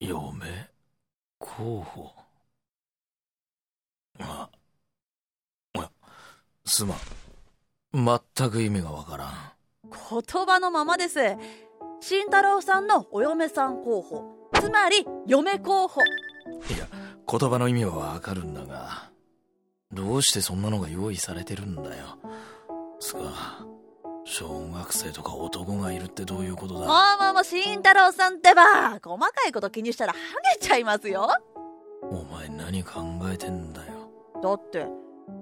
嫁？候補？あ、すまん。全く意味がわからん。言葉のままです。慎太郎さんのお嫁さん候補。つまり、嫁候補。いや、言葉の意味はわかるんだが、どうしてそんなのが用意されてるんだよ。つか、小学生とか男がいるってどういうことだ？まあまあまあ、慎太郎さんってば、細かいこと気にしたらハゲちゃいますよ。お前何考えてんだよ。だって、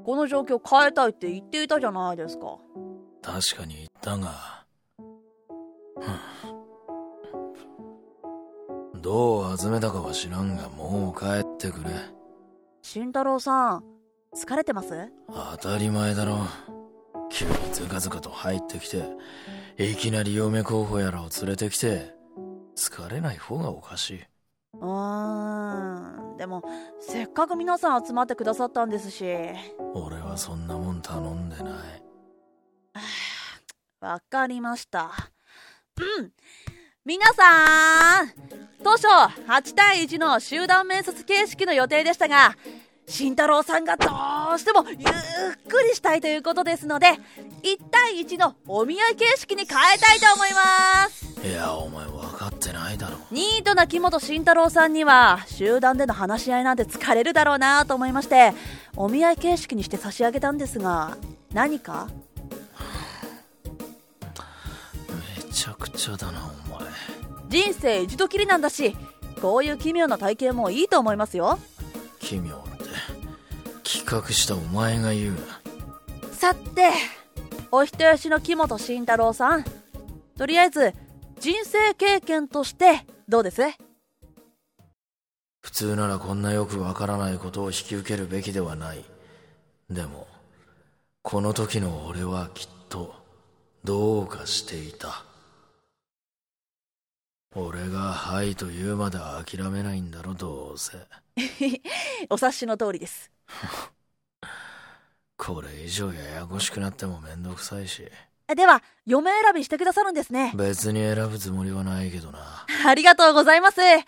この状況変えたいって言っていたじゃないですか。確かに言ったが、どう集めたかは知らんが、もう帰ってくれ。慎太郎さん、疲れてます？当たり前だろ。急にズカズカと入ってきて、いきなり嫁候補やらを連れてきて、疲れない方がおかしい。うーん、でも、せっかく皆さん集まってくださったんですし。俺はそんなもん頼んでない。わかりました。うん。皆さん、当初8対1の集団面接形式の予定でしたが、慎太郎さんがどうしてもゆっくりしたいということですので、1対1のお見合い形式に変えたいと思います。いや、お前分かってないだろ。ニートな木本慎太郎さんには、集団での話し合いなんて疲れるだろうなと思いまして、お見合い形式にして差し上げたんですが、何か？めちゃくちゃだな、お前。人生一度きりなんだし、こういう奇妙な体験もいいと思いますよ。奇妙企画したお前が言うな。さてお人よしの木本慎太郎さん。とりあえず人生経験としてどうです？普通ならこんなよくわからないことを引き受けるべきではない。でもこの時の俺はきっとどうかしていた。俺が「はい」と言うまで諦めないんだろどうせ。お察しの通りです これ以上ややこしくなってもめんどくさいし。では、嫁選びしてくださるんですね。別に選ぶつもりはないけどな。ありがとうございます。はい。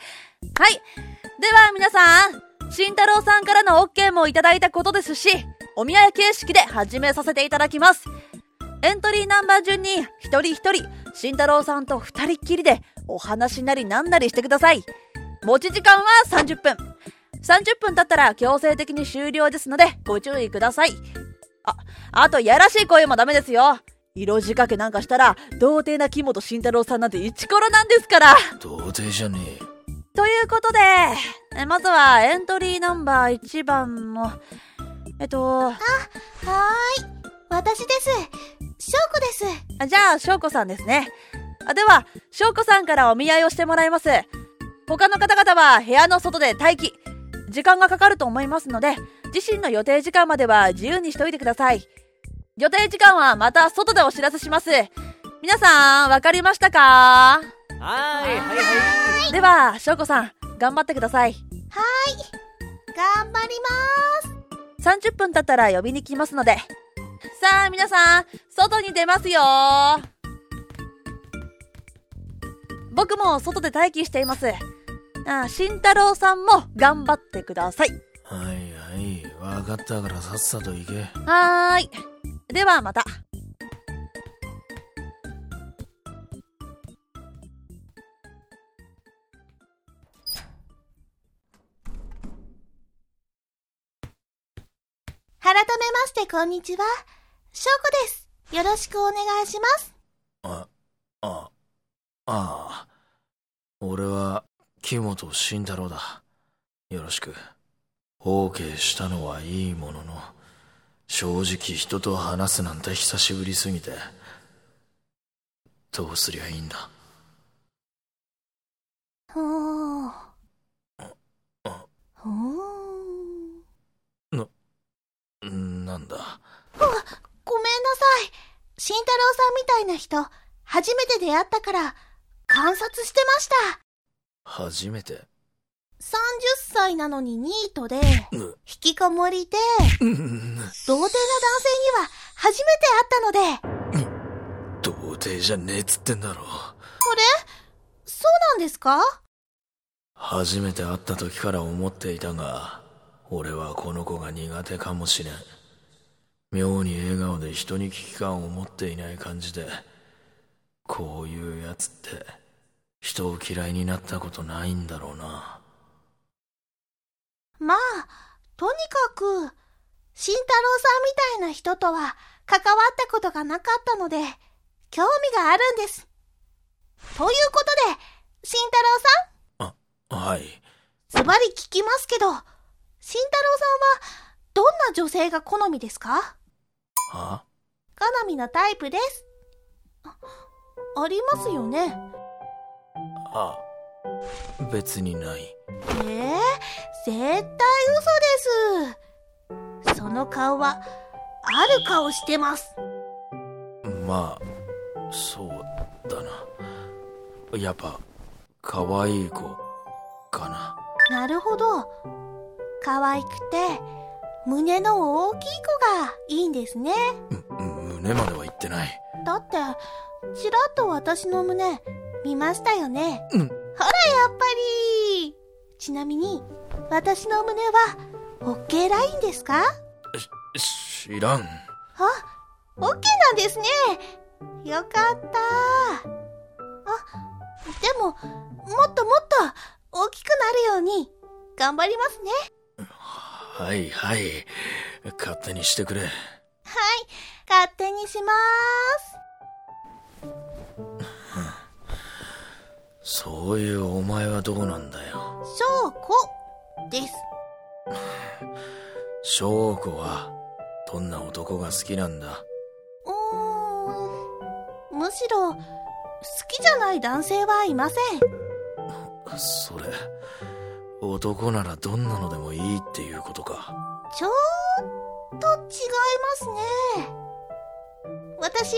では皆さん、慎太郎さんからの OK もいただいたことですし、お見合い形式で始めさせていただきます。エントリーナンバー順に一人一人、慎太郎さんと二人っきりでお話なりなんなりしてください。持ち時間は30分。30分経ったら強制的に終了ですのでご注意ください。あ、あとやらしい声もダメですよ。色仕掛けなんかしたら、童貞な木本慎太郎さんなんてイチコロなんですから。童貞じゃねえ。ということで、まずはエントリーナンバー1番の、えっと。あ、はーい。私です。翔子です。あじゃあ、翔子さんですね。あでは、翔子さんからお見合いをしてもらいます。他の方々は部屋の外で待機。時間がかかると思いますので、自身の予定時間までは自由にしといてください。予定時間はまた外でお知らせします。皆さん、わかりましたか？はい、はいはい。では、翔子さん、頑張ってください。はい。頑張りまーす。30分経ったら呼びに来ますので。さあ、皆さん、外に出ますよ僕も外で待機しています。あ、慎太郎さんも頑張ってください。はいはい、わかったからさっさと行け。はーい。ではまた。改めましてこんにちは。翔子です。よろしくお願いします。あ、あ、ああ。俺は木本慎太郎だ。よろしく。OK したのはいいものの、正直人と話すなんて久しぶりすぎて、どうすりゃいいんだ？ほー。ほー。な、なんだ？ごめんなさい。慎太郎さんみたいな人、初めて出会ったから、観察してました。初めて ?30 歳なのにニートで、引きこもりで、童貞な男性には初めて会ったので。童貞じゃねえっつってんだろ。あれそうなんですか？初めて会った時から思っていたが俺はこの子が苦手かもしれん妙に笑顔で人に危機感を持っていない感じでこういうやつって人を嫌いになったことないんだろうなまあ、とにかく、慎太郎さんみたいな人とは関わったことがなかったので、興味があるんです。ということで、慎太郎さん、はいズバリ聞きますけど、慎太郎さんは、どんな女性が好みですか？は？好みのタイプです。あ、ありますよね。あ別にないええ絶対嘘です。その顔は、ある顔してます。まあそうだなやっぱ可愛い子かななるほど。可愛くて、胸の大きい子がいいんですね。む胸までは言ってないだって、ちらっと私の胸、見ましたよね。うんほら、やっぱり。ちなみに、私の胸は、OK ラインですか？し知らんあ、OK なんですね。よかった。あ、でも、もっともっと大きくなるように頑張りますね。はいはい勝手にしてくれはい、勝手にします。そういうお前はどうなんだよ翔子です。翔子はどんな男が好きなんだ？うーん、むしろ、好きじゃない男性はいません。それ男ならどんなのでもいいっていうことかちょっと違いますね。私、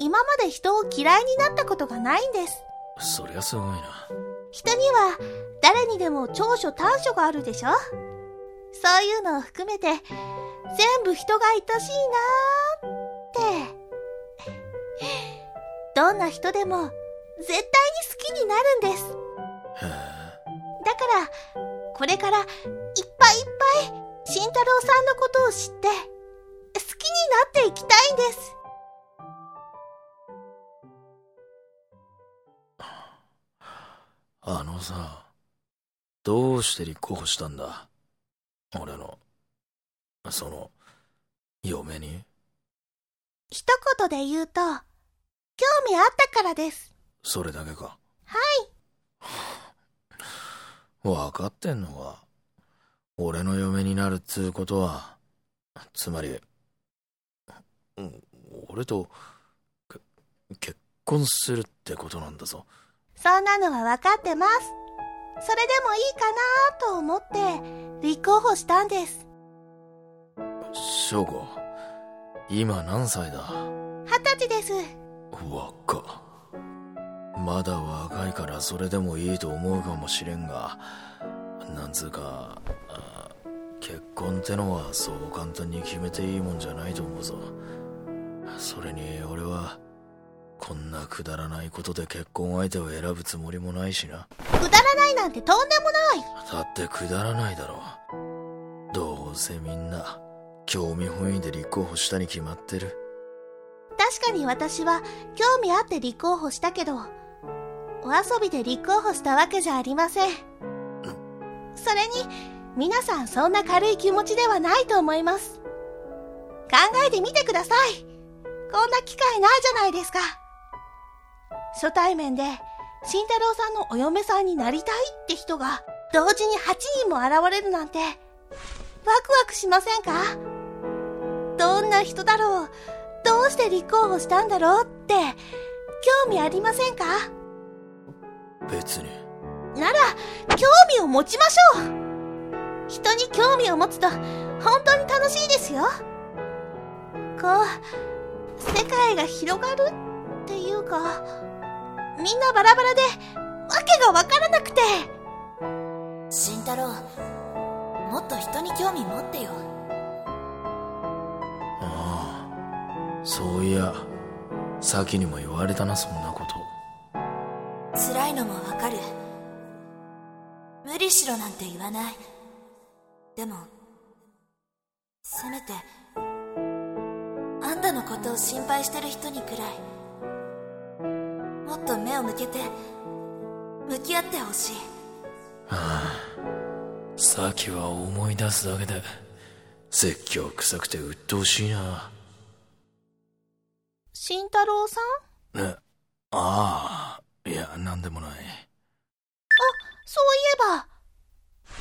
今まで人を嫌いになったことがないんです。そりゃすごいな人には誰にでも長所短所があるでしょ？そういうのを含めて全部人が愛しいなーって。どんな人でも絶対に好きになるんです。だから、これからいっぱいいっぱい慎太郎さんのことを知って好きになっていきたいんです。あのさどうして立候補したんだ？俺の。その嫁に？一言で言うと、興味あったからです。それだけか。はい。分かってんのか。俺の嫁になるっつうことは。つまりうん俺とけ結婚するってことなんだぞそんなのは分かってます。それでもいいかなと思って立候補したんです。翔子今何歳だ？二十歳です。若っまだ若いからそれでもいいと思うかもしれんがなんつうかあ結婚ってのはそう簡単に決めていいもんじゃないと思うぞそれに俺はこんなくだらないことで結婚相手を選ぶつもりもないしなくだらないなんてとんでもない。だってくだらないだろどうせみんな興味本位で立候補したに決まってる確かに私は興味あって立候補したけど、お遊びで立候補したわけじゃありません。それに、皆さんそんな軽い気持ちではないと思います。考えてみてください。こんな機会ないじゃないですか。初対面で、慎太郎さんのお嫁さんになりたいって人が、同時に8人も現れるなんて、ワクワクしませんか？どんな人だろう？どうして立候補したんだろうって、興味ありませんか？別に。なら、興味を持ちましょう。人に興味を持つと、本当に楽しいですよ。こう、世界が広がるっていうか、みんなバラバラで、わけがわからなくて。慎太郎もっと人に興味持ってよ。ああそういや先にも言われたなそんなこと。辛いのもわかる。無理しろなんて言わない。でもせめてあんたのことを心配してる人にくらい。もっと目を向けて向き合ってほしい。さっきは思い出すだけで説教臭くて鬱陶しいな。慎太郎さん？えああいやなんでもない。そういえば、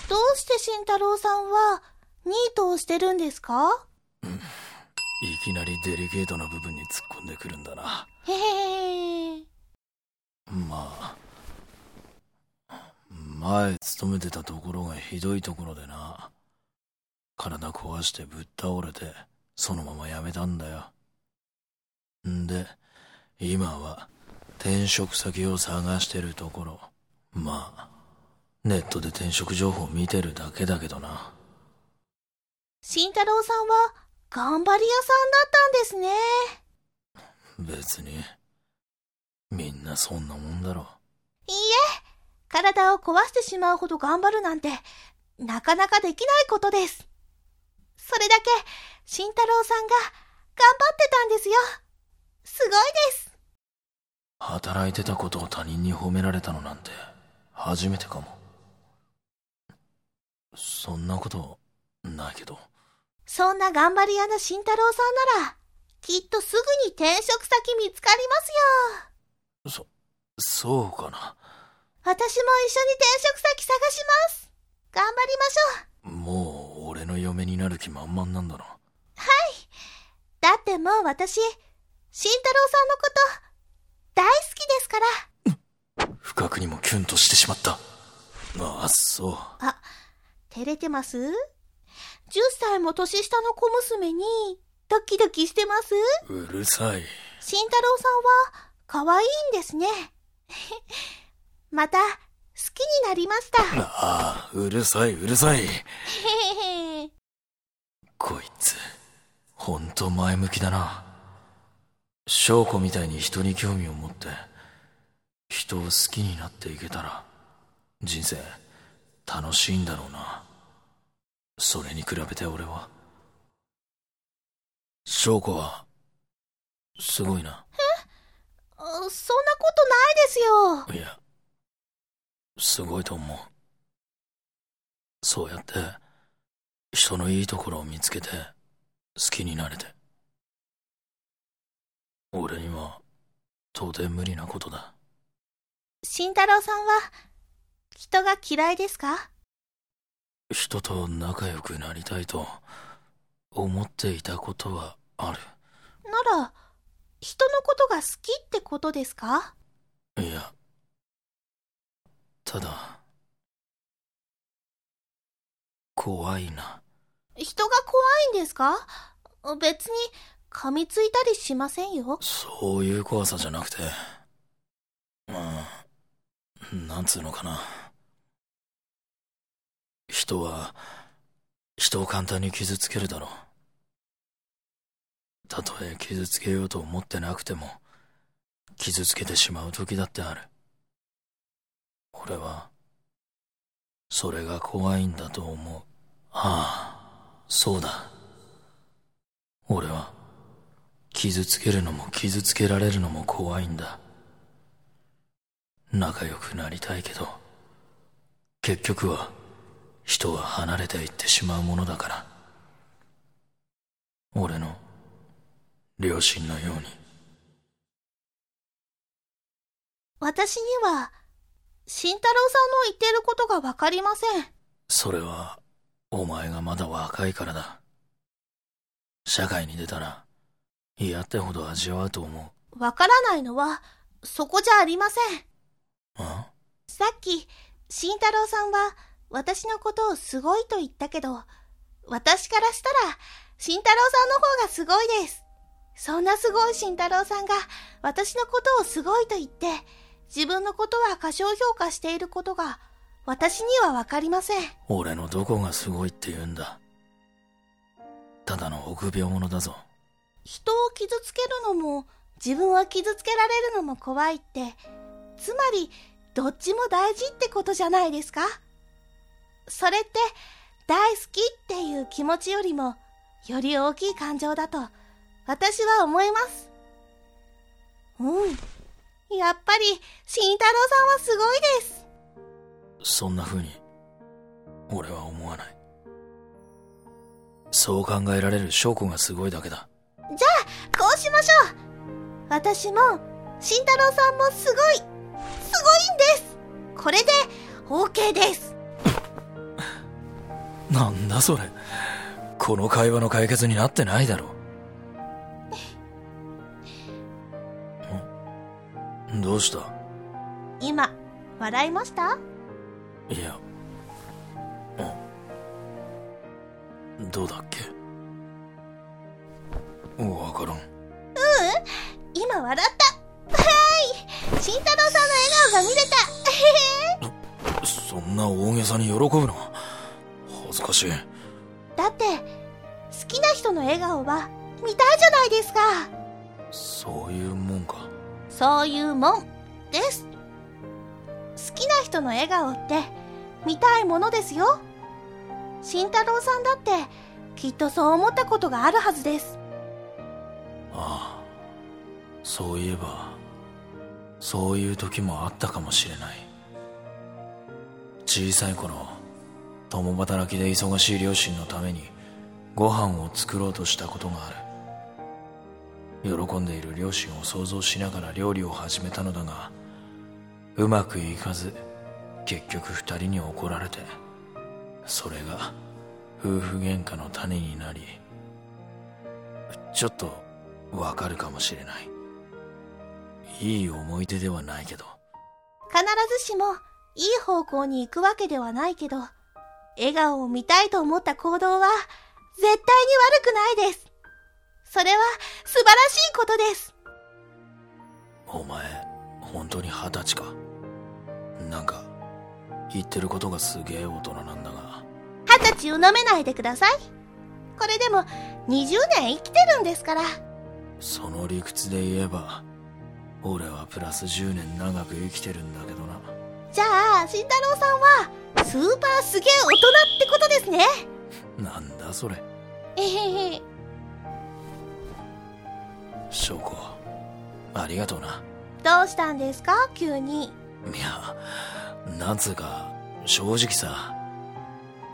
どうして慎太郎さんはニートをしてるんですか？いきなりデリケートな部分に突っ込んでくるんだな。へへへ。まあ前勤めてたところがひどいところでな体壊してぶっ倒れてそのまま辞めたんだよ。んで今は転職先を探してるところ。まあネットで転職情報見てるだけだけどな。慎太郎さんは頑張り屋さんだったんですね。別にみんなそんなもんだろいいえ、体を壊してしまうほど頑張るなんて、なかなかできないことです。それだけ、慎太郎さんが頑張ってたんですよ。すごいです。働いてたことを他人に褒められたのなんて初めてかもそんなことないけどそんな頑張り屋の慎太郎さんなら、きっとすぐに転職先見つかりますよ。そそうかな私も一緒に転職先探します。頑張りましょう。もう俺の嫁になる気満々なんだろだってもう私、慎太郎さんのこと、大好きですから。不覚にもキュンとしてしまったああそうあ、照れてます ?10 歳も年下の小娘に、ドキドキしてます？うるさい慎太郎さんは、可愛いんですね。また、好きになりました。ああうるさいうるさい。こいつほんと前向きだな翔子みたいに人に興味を持って人を好きになっていけたら人生楽しいんだろうなそれに比べて俺は翔子はすごいなあそんなことないですよ。いやすごいと思う。そうやって人のいいところを見つけて好きになれて。俺には到底無理なことだ。慎太郎さんは、人が嫌いですか？人と仲良くなりたいと思っていたことはあなら、人のことが好きってことですか？るいやただ怖いな。人が怖いんですか？別に噛みついたりしませんよ。そういう怖さじゃなくて。まあなんつうのかな。人は人を簡単に傷つけるだろうたとえ傷つけようと思ってなくても傷つけてしまう時だってある。俺はそれが怖いんだと思う。ああそうだ。俺は傷つけるのも傷つけられるのも怖いんだ。仲良くなりたいけど結局は人は離れていってしまうものだから。俺の両親のように私には、慎太郎さんの言ってることがわかりません。それはお前がまだ若いからだ社会に出たら嫌ってほど味わうと思うわからないのは、そこじゃありません。あ？さっき、慎太郎さんは、私のことをすごいと言ったけど、私からしたら、慎太郎さんの方がすごいです。そんなすごい慎太郎さんが、私のことをすごいと言って、自分のことは過小評価していることが、私にはわかりません。俺のどこがすごいって言うんだ。ただの臆病者だぞ。人を傷つけるのも、自分は傷つけられるのも怖いって、つまり、どっちも大事ってことじゃないですか。それって大好きっていう気持ちよりもより大きい感情だと私は思います。うん。やっぱり慎太郎さんはすごいです。そんな風に俺は思わない。そう考えられる証拠がすごいだけだ。こうしましょう。私も慎太郎さんもすごいすごいんです。これで OK です。なんだそれ。この会話の解決になってないだろんどうした？今笑いました？いやうん。どうだっけ？わからん。今笑った。はい。慎太郎さんの笑顔が見れた。そんな大げさに喜ぶの恥ずかしい。だって好きな人の笑顔は見たいじゃないですか。そういうもんかそういうもんです。好きな人の笑顔って見たいものですよ。慎太郎さんだってきっとそう思ったことがあるはずです。ああそういえばそういう時もあったかもしれない。小さい頃共働きで忙しい両親のためにご飯を作ろうとしたことがある。喜んでいる両親を想像しながら料理を始めたのだがうまくいかず結局二人に怒られてそれが夫婦喧嘩の種になりちょっとわかるかもしれない。いい思い出ではないけど。必ずしもいい方向に行くわけではないけど笑顔を見たいと思った行動は絶対に悪くないです。それは素晴らしいことです。お前本当に二十歳か？なんか言ってることがすげえ大人なんだが。二十歳を舐めないでください。これでも20年生きてるんですから。その理屈で言えば俺はプラス10年長く生きてるんだけどな。じゃあ慎太郎さんはスーパーすげえ大人ってことですね。なんだそれ。えへへ証拠ありがとうな。どうしたんですか？急に。いやなんつうか正直さ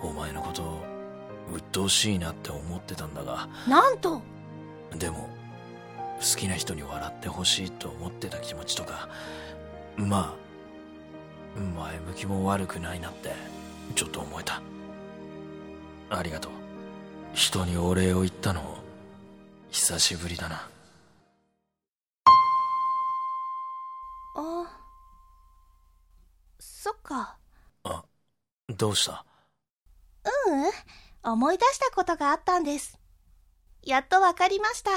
お前のこと鬱陶しいなって思ってたんだが。なんと！でも好きな人に笑ってほしいと思ってた気持ちとかまあ前向きも悪くないなってちょっと思えた。ありがとう。人にお礼を言ったの久しぶりだなか。あどうした？ううん思い出したことがあったんです。やっとわかりました。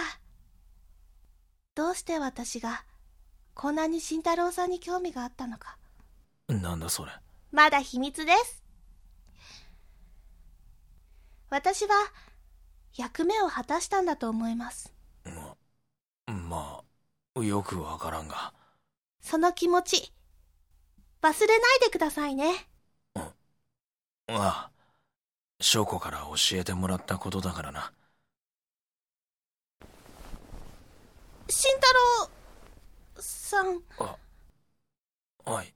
どうして私がこんなに慎太郎さんに興味があったのか。なんだそれ？まだ秘密です。私は役目を果たしたんだと思います。まあよくわからんが。その気持ち忘れないでくださいね。ああ。翔子から教えてもらったことだからな。慎太郎さん。はい。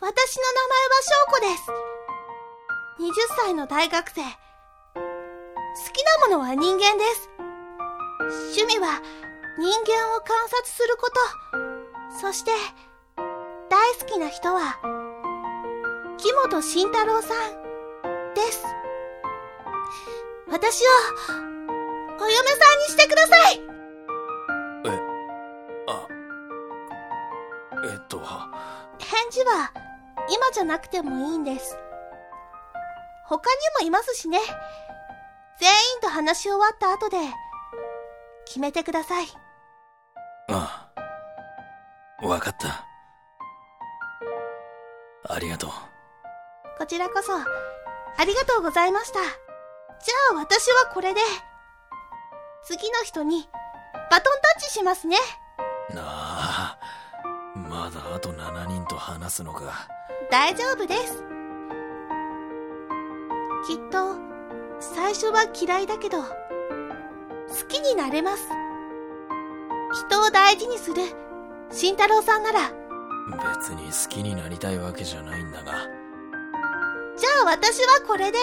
私の名前は翔子です。20歳の大学生。好きなものは人間です。趣味は人間を観察すること。そして大好きな人は木本慎太郎さんです。私をお嫁さんにしてください。えあえっと返事は今じゃなくてもいいんです。他にもいますしね。全員と話し終わった後で決めてくださいわかった。ありがとう。こちらこそ。ありがとうございました。じゃあ私はこれで。次の人にバトンタッチしますね。なあまだあと7人と話すのか。大丈夫です。きっと最初は嫌いだけど好きになれます。人を大事にする慎太郎さんなら。別に好きになりたいわけじゃないんだが。じゃあ私はこれで。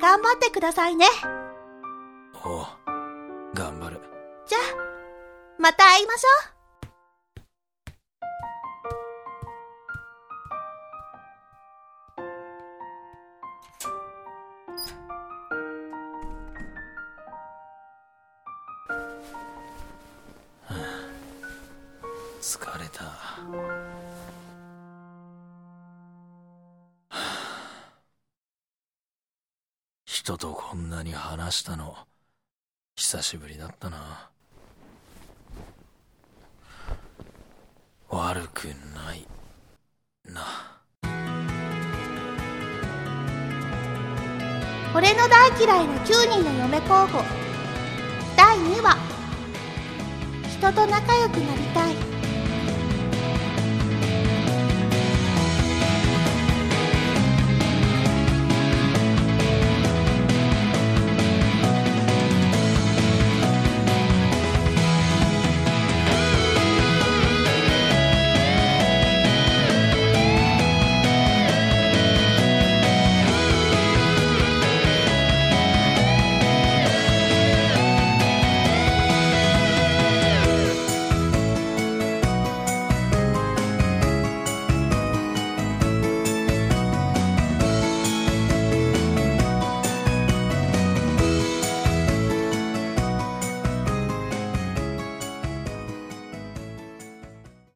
頑張ってくださいね。おう頑張る。じゃあまた会いましょう疲れた。人とこんなに話したの久しぶりだったな。悪くないな。俺の大嫌いな9人の嫁候補。第2話人と仲良くなりたい。